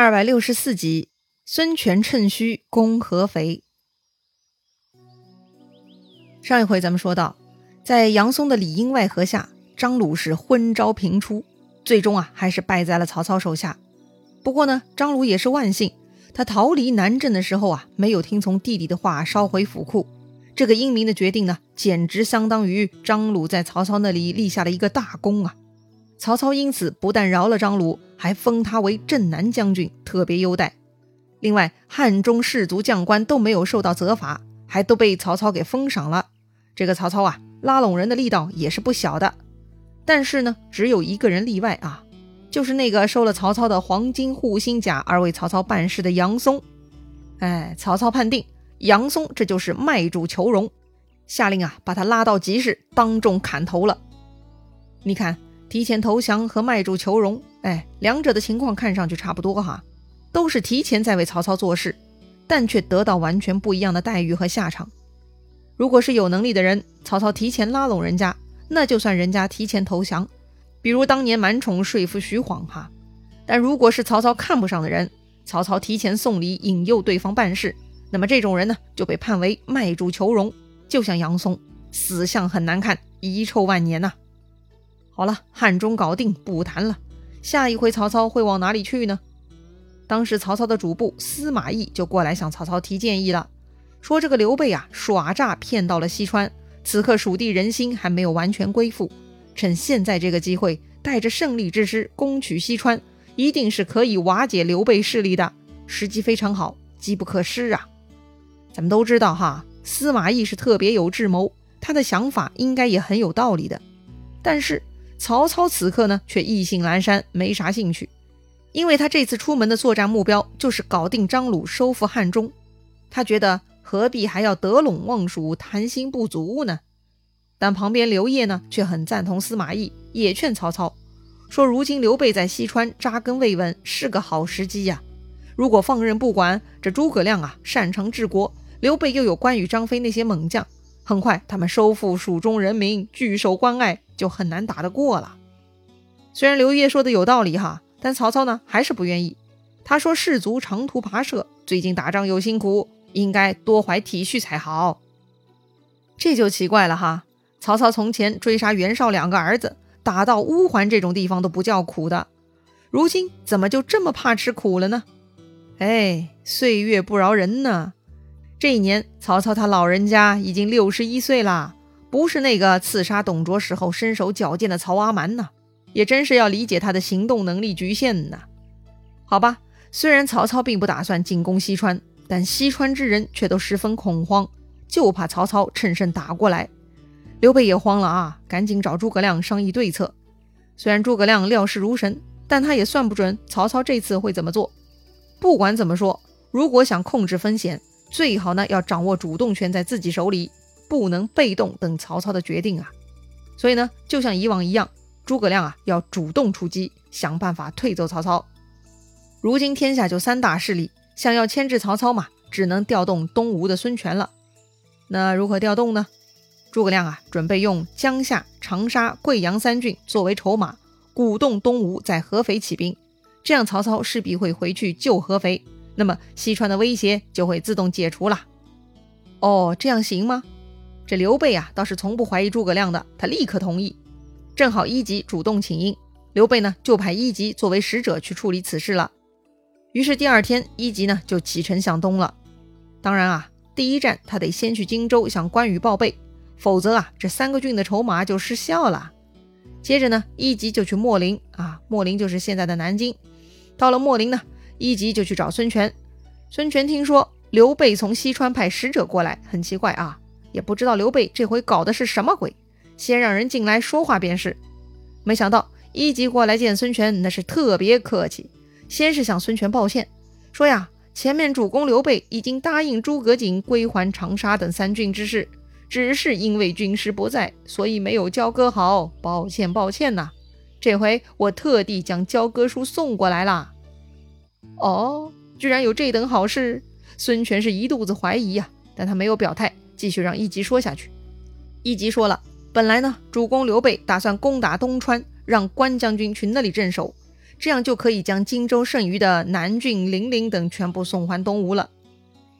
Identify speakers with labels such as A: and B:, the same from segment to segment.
A: 二百六十四集，孙权趁虚攻合肥。上一回咱们说到，在杨松的里应外合下，张鲁是昏招频出，最终啊还是败在了曹操手下。不过呢，张鲁也是万幸，他逃离南郑的时候啊，没有听从弟弟的话烧毁府库。这个英明的决定呢，简直相当于张鲁在曹操那里立下了一个大功啊。曹操因此不但饶了张鲁，还封他为镇南将军，特别优待。另外，汉中士族将官都没有受到责罚，还都被曹操给封赏了。这个曹操啊，拉拢人的力道也是不小的。但是呢，只有一个人例外啊，就是那个收了曹操的黄金护心甲而为曹操办事的杨松。哎，曹操判定杨松这就是卖主求荣，下令啊，把他拉到集市当众砍头了。你看。提前投降和卖主求荣，哎，两者的情况看上去差不多哈，都是提前在为曹操做事，但却得到完全不一样的待遇和下场。如果是有能力的人，曹操提前拉拢人家，那就算人家提前投降，比如当年满宠说服徐晃哈。但如果是曹操看不上的人，曹操提前送礼引诱对方办事，那么这种人呢就被判为卖主求荣，就像杨松，死相很难看，遗臭万年呐。好了，汉中搞定，不谈了。下一回曹操会往哪里去呢？当时曹操的主簿司马懿就过来向曹操提建议了，说这个刘备啊耍诈骗到了西川，此刻蜀地人心还没有完全归附，趁现在这个机会，带着胜利之师攻取西川，一定是可以瓦解刘备势力的，时机非常好，机不可失啊！咱们都知道哈，司马懿是特别有智谋，他的想法应该也很有道理的，但是。曹操此刻呢，却意兴阑珊，没啥兴趣，因为他这次出门的作战目标就是搞定张鲁，收复汉中。他觉得何必还要得陇望蜀，谈心不足呢？但旁边刘烨呢，却很赞同司马懿，也劝曹操说：如今刘备在西川扎根未稳，是个好时机呀。如果放任不管，这诸葛亮啊擅长治国，刘备又有关羽、张飞那些猛将。很快，他们收复蜀中人民，据守关隘，就很难打得过了。虽然刘烨说的有道理哈，但曹操呢还是不愿意。他说：“士卒长途跋涉，最近打仗又辛苦，应该多怀体恤才好。”这就奇怪了哈。曹操从前追杀袁绍两个儿子，打到乌桓这种地方都不叫苦的，如今怎么就这么怕吃苦了呢？哎，岁月不饶人呢。这一年，曹操他老人家已经六十一岁啦，不是那个刺杀董卓时候身手矫健的曹阿瞒呐，也真是要理解他的行动能力局限呐。好吧，虽然曹操并不打算进攻西川，但西川之人却都十分恐慌，就怕曹操趁胜打过来。刘备也慌了啊，赶紧找诸葛亮商议对策。虽然诸葛亮料事如神，但他也算不准曹操这次会怎么做。不管怎么说，如果想控制风险，最好呢，要掌握主动权在自己手里，不能被动等曹操的决定啊。所以呢，就像以往一样，诸葛亮啊要主动出击，想办法退走曹操。如今天下就三大势力，想要牵制曹操嘛，只能调动东吴的孙权了。那如何调动呢？诸葛亮啊，准备用江夏、长沙、贵阳三郡作为筹码，鼓动东吴在合肥起兵，这样曹操势必会回去救合肥。那么西川的威胁就会自动解除了。哦，这样行吗？这刘备啊，倒是从不怀疑诸葛亮的，他立刻同意。正好一级主动请缨，刘备呢就派一级作为使者去处理此事了。于是第二天，一级呢就启程向东了。当然啊，第一站他得先去荆州向关羽报备，否则啊这三个郡的筹码就失效了。接着呢，一级就去秣陵啊，秣陵就是现在的南京。到了秣陵呢。一级就去找孙权，孙权听说刘备从西川派使者过来，很奇怪啊，也不知道刘备这回搞的是什么鬼，先让人进来说话便是。没想到一级过来见孙权，那是特别客气，先是向孙权抱歉，说呀，前面主公刘备已经答应诸葛瑾归还长沙等三郡之事，只是因为军师不在，所以没有交割好，抱歉抱歉呐。这回我特地将交割书送过来啦。哦，居然有这等好事！孙权是一肚子怀疑呀，但他没有表态，继续让一级说下去。一级说了，本来呢，主公刘备打算攻打东川，让关将军去那里镇守，这样就可以将荆州剩余的南郡、零陵等全部送还东吴了。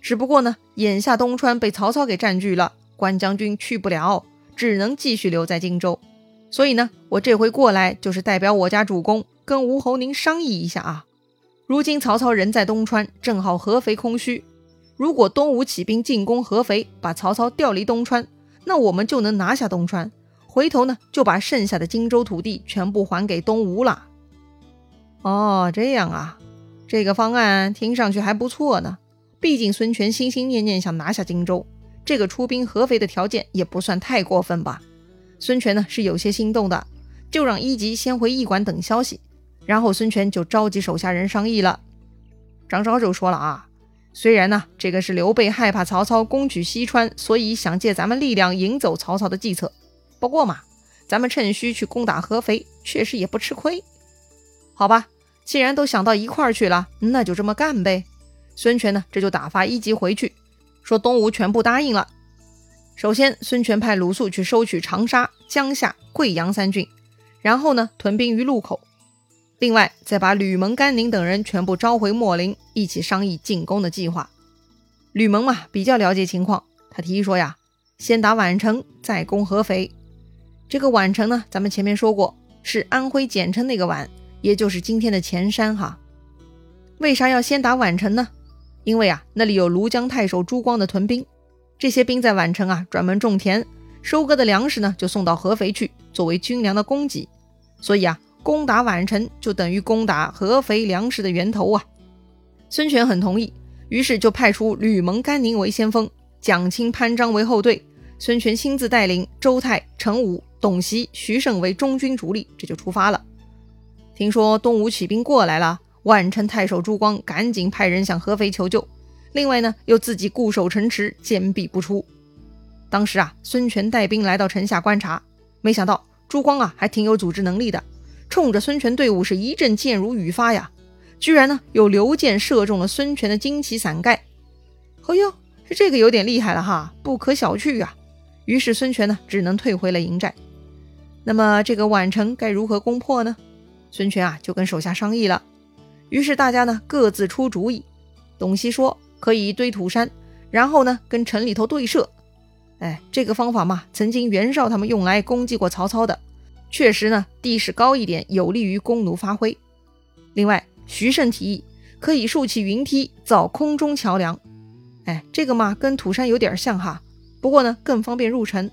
A: 只不过呢，眼下东川被曹操给占据了，关将军去不了，只能继续留在荆州。所以呢，我这回过来就是代表我家主公跟吴侯您商议一下啊。如今曹操人在东川，正好合肥空虚。如果东吴起兵进攻合肥，把曹操调离东川，那我们就能拿下东川，回头呢就把剩下的荆州土地全部还给东吴了。哦，这样啊，这个方案听上去还不错呢。毕竟孙权心心念念想拿下荆州，这个出兵合肥的条件也不算太过分吧。孙权呢是有些心动的，就让一级先回驿馆等消息，然后孙权就召集手下人商议了。张昭就说了啊。虽然呢，这个是刘备害怕曹操攻取西川，所以想借咱们力量引走曹操的计策。不过嘛，咱们趁虚去攻打合肥，确实也不吃亏。好吧，既然都想到一块儿去了，那就这么干呗。孙权呢，这就打发一级回去，说东吴全部答应了。首先，孙权派鲁肃去收取长沙、江夏、贵阳三郡，然后呢，屯兵于路口。另外，再把吕蒙、甘宁等人全部召回秣陵，一起商议进攻的计划。吕蒙嘛，比较了解情况，他提议说呀，先打宛城，再攻合肥。这个宛城呢，咱们前面说过，是安徽简称那个宛，也就是今天的前山哈。为啥要先打宛城呢？因为啊，那里有庐江太守朱光的屯兵，这些兵在宛城啊，专门种田，收割的粮食呢，就送到合肥去，作为军粮的供给。所以啊。攻打宛城就等于攻打合肥粮食的源头啊！孙权很同意，于是就派出吕蒙、甘宁为先锋，蒋钦、潘璋为后队，孙权亲自带领周泰、陈武、董袭、徐盛为中军主力，这就出发了。听说东吴起兵过来了，宛城太守朱光赶紧派人向合肥求救，另外呢又自己固守城池，坚壁不出。当时啊，孙权带兵来到城下观察，没想到朱光啊还挺有组织能力的。冲着孙权队伍是一阵箭如雨发呀，居然呢有流箭射中了孙权的旌旗伞盖。哦哟，这个有点厉害了哈，不可小觑啊。于是孙权呢只能退回了营寨。那么这个宛城该如何攻破呢？孙权啊就跟手下商议了。于是大家呢各自出主意。董袭说可以堆土山，然后呢跟城里头对射。哎，这个方法嘛，曾经袁绍他们用来攻击过曹操的。确实呢，地势高一点有利于弓弩发挥。另外，徐盛提议可以竖起云梯造空中桥梁。哎，这个嘛跟土山有点像哈，不过呢更方便入城。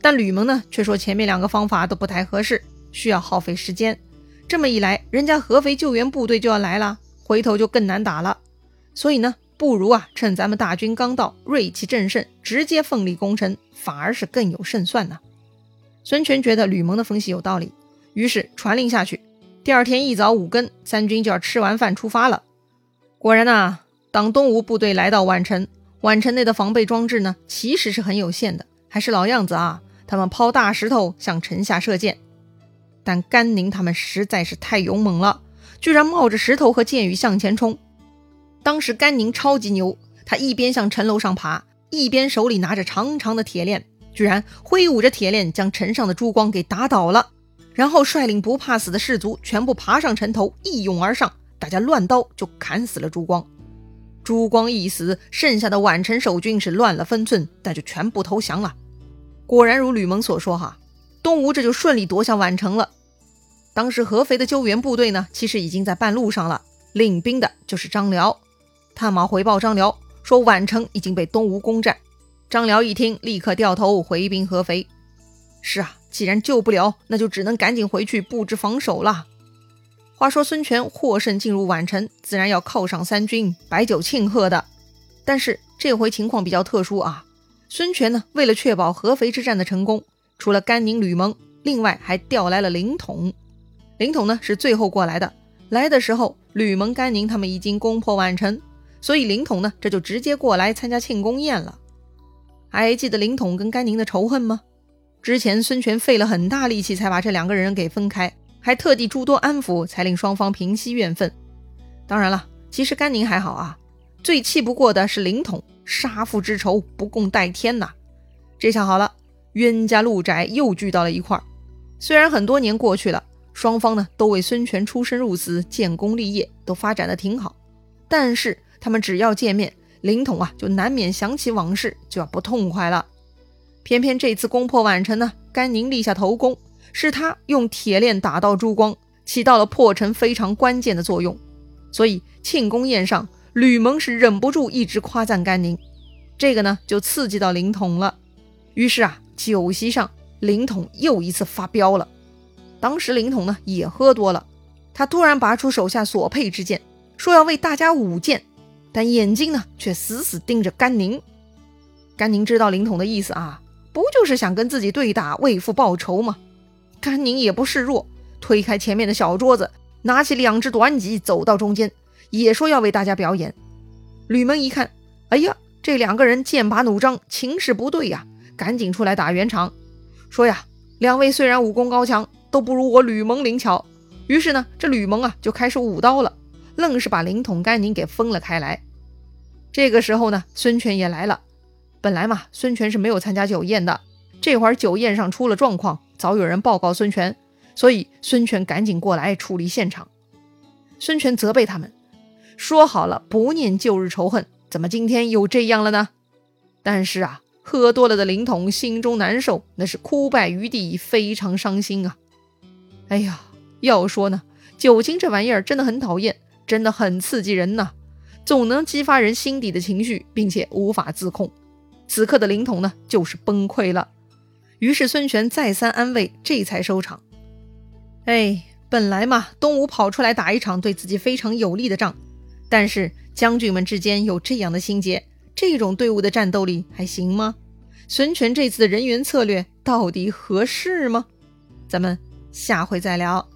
A: 但吕蒙呢却说前面两个方法都不太合适，需要耗费时间。这么一来，人家合肥救援部队就要来了，回头就更难打了。所以呢，不如啊趁咱们大军刚到，锐气正盛，直接奋力攻城，反而是更有胜算呢。孙权觉得吕蒙的分析有道理，于是传令下去。第二天一早五更，三军就要吃完饭出发了。果然呐，当东吴部队来到宛城，宛城内的防备装置呢，其实是很有限的，还是老样子啊。他们抛大石头向城下射箭，但甘宁他们实在是太勇猛了，居然冒着石头和箭雨向前冲。当时甘宁超级牛，他一边向城楼上爬，一边手里拿着长长的铁链。居然挥舞着铁链将城上的朱光给打倒了，然后率领不怕死的士卒全部爬上城头，一拥而上，大家乱刀就砍死了朱光。朱光一死，剩下的宛城守军是乱了分寸，那就全部投降了。果然如吕蒙所说，哈，东吴这就顺利夺下宛城了。当时合肥的救援部队呢，其实已经在半路上了，领兵的就是张辽。探马回报张辽说，宛城已经被东吴攻占。张辽一听，立刻掉头回兵合肥。是啊，既然救不了，那就只能赶紧回去布置防守了。话说孙权获胜进入宛城，自然要犒赏三军，摆酒庆贺的。但是这回情况比较特殊啊，孙权呢，为了确保合肥之战的成功，除了甘宁、吕蒙，另外还调来了凌统。凌统呢是最后过来的，来的时候吕蒙、甘宁他们已经攻破宛城，所以凌统呢这就直接过来参加庆功宴了。还记得凌统跟甘宁的仇恨吗？之前孙权费了很大力气才把这两个人给分开，还特地诸多安抚，才令双方平息怨愤。当然了，其实甘宁还好啊，最气不过的是凌统，杀父之仇不共戴天呐！这下好了，冤家路窄又聚到了一块儿。虽然很多年过去了，双方呢都为孙权出生入死、建功立业都发展的挺好。但是他们只要见面，凌统啊就难免想起往事，就要不痛快了。偏偏这次攻破宛城呢，甘宁立下头功，是他用铁链打到珠光，起到了破城非常关键的作用。所以庆功宴上，吕蒙是忍不住一直夸赞甘宁，这个呢就刺激到凌统了。于是啊，酒席上凌统又一次发飙了。当时凌统呢也喝多了，他突然拔出手下所佩之剑，说要为大家舞剑，但眼睛呢却死死盯着甘宁。甘宁知道凌统的意思啊。不就是想跟自己对打，为父报仇吗？甘宁也不示弱，推开前面的小桌子，拿起两只短戟，走到中间，也说要为大家表演。吕蒙一看，哎呀，这两个人剑拔弩张，情势不对呀，赶紧出来打圆场，说呀，两位虽然武功高强，都不如我吕蒙灵巧。于是呢，这吕蒙啊就开始舞刀了，愣是把灵统甘宁给分了开来。这个时候呢，孙权也来了。本来嘛，孙权是没有参加酒宴的。这会儿酒宴上出了状况，早有人报告孙权，所以孙权赶紧过来处理现场。孙权责备他们，说好了不念旧日仇恨，怎么今天又这样了呢？但是啊，喝多了的凌统心中难受，那是哭败于地，非常伤心啊。哎呀，要说呢，酒精这玩意儿真的很讨厌，真的很刺激人呐，总能激发人心底的情绪，并且无法自控。此刻的凌统呢，就是崩溃了。于是孙权再三安慰，这才收场。哎，本来嘛，东吴跑出来打一场对自己非常有利的仗，但是将军们之间有这样的心结，这种队伍的战斗力还行吗？孙权这次的人员策略到底合适吗？咱们下回再聊。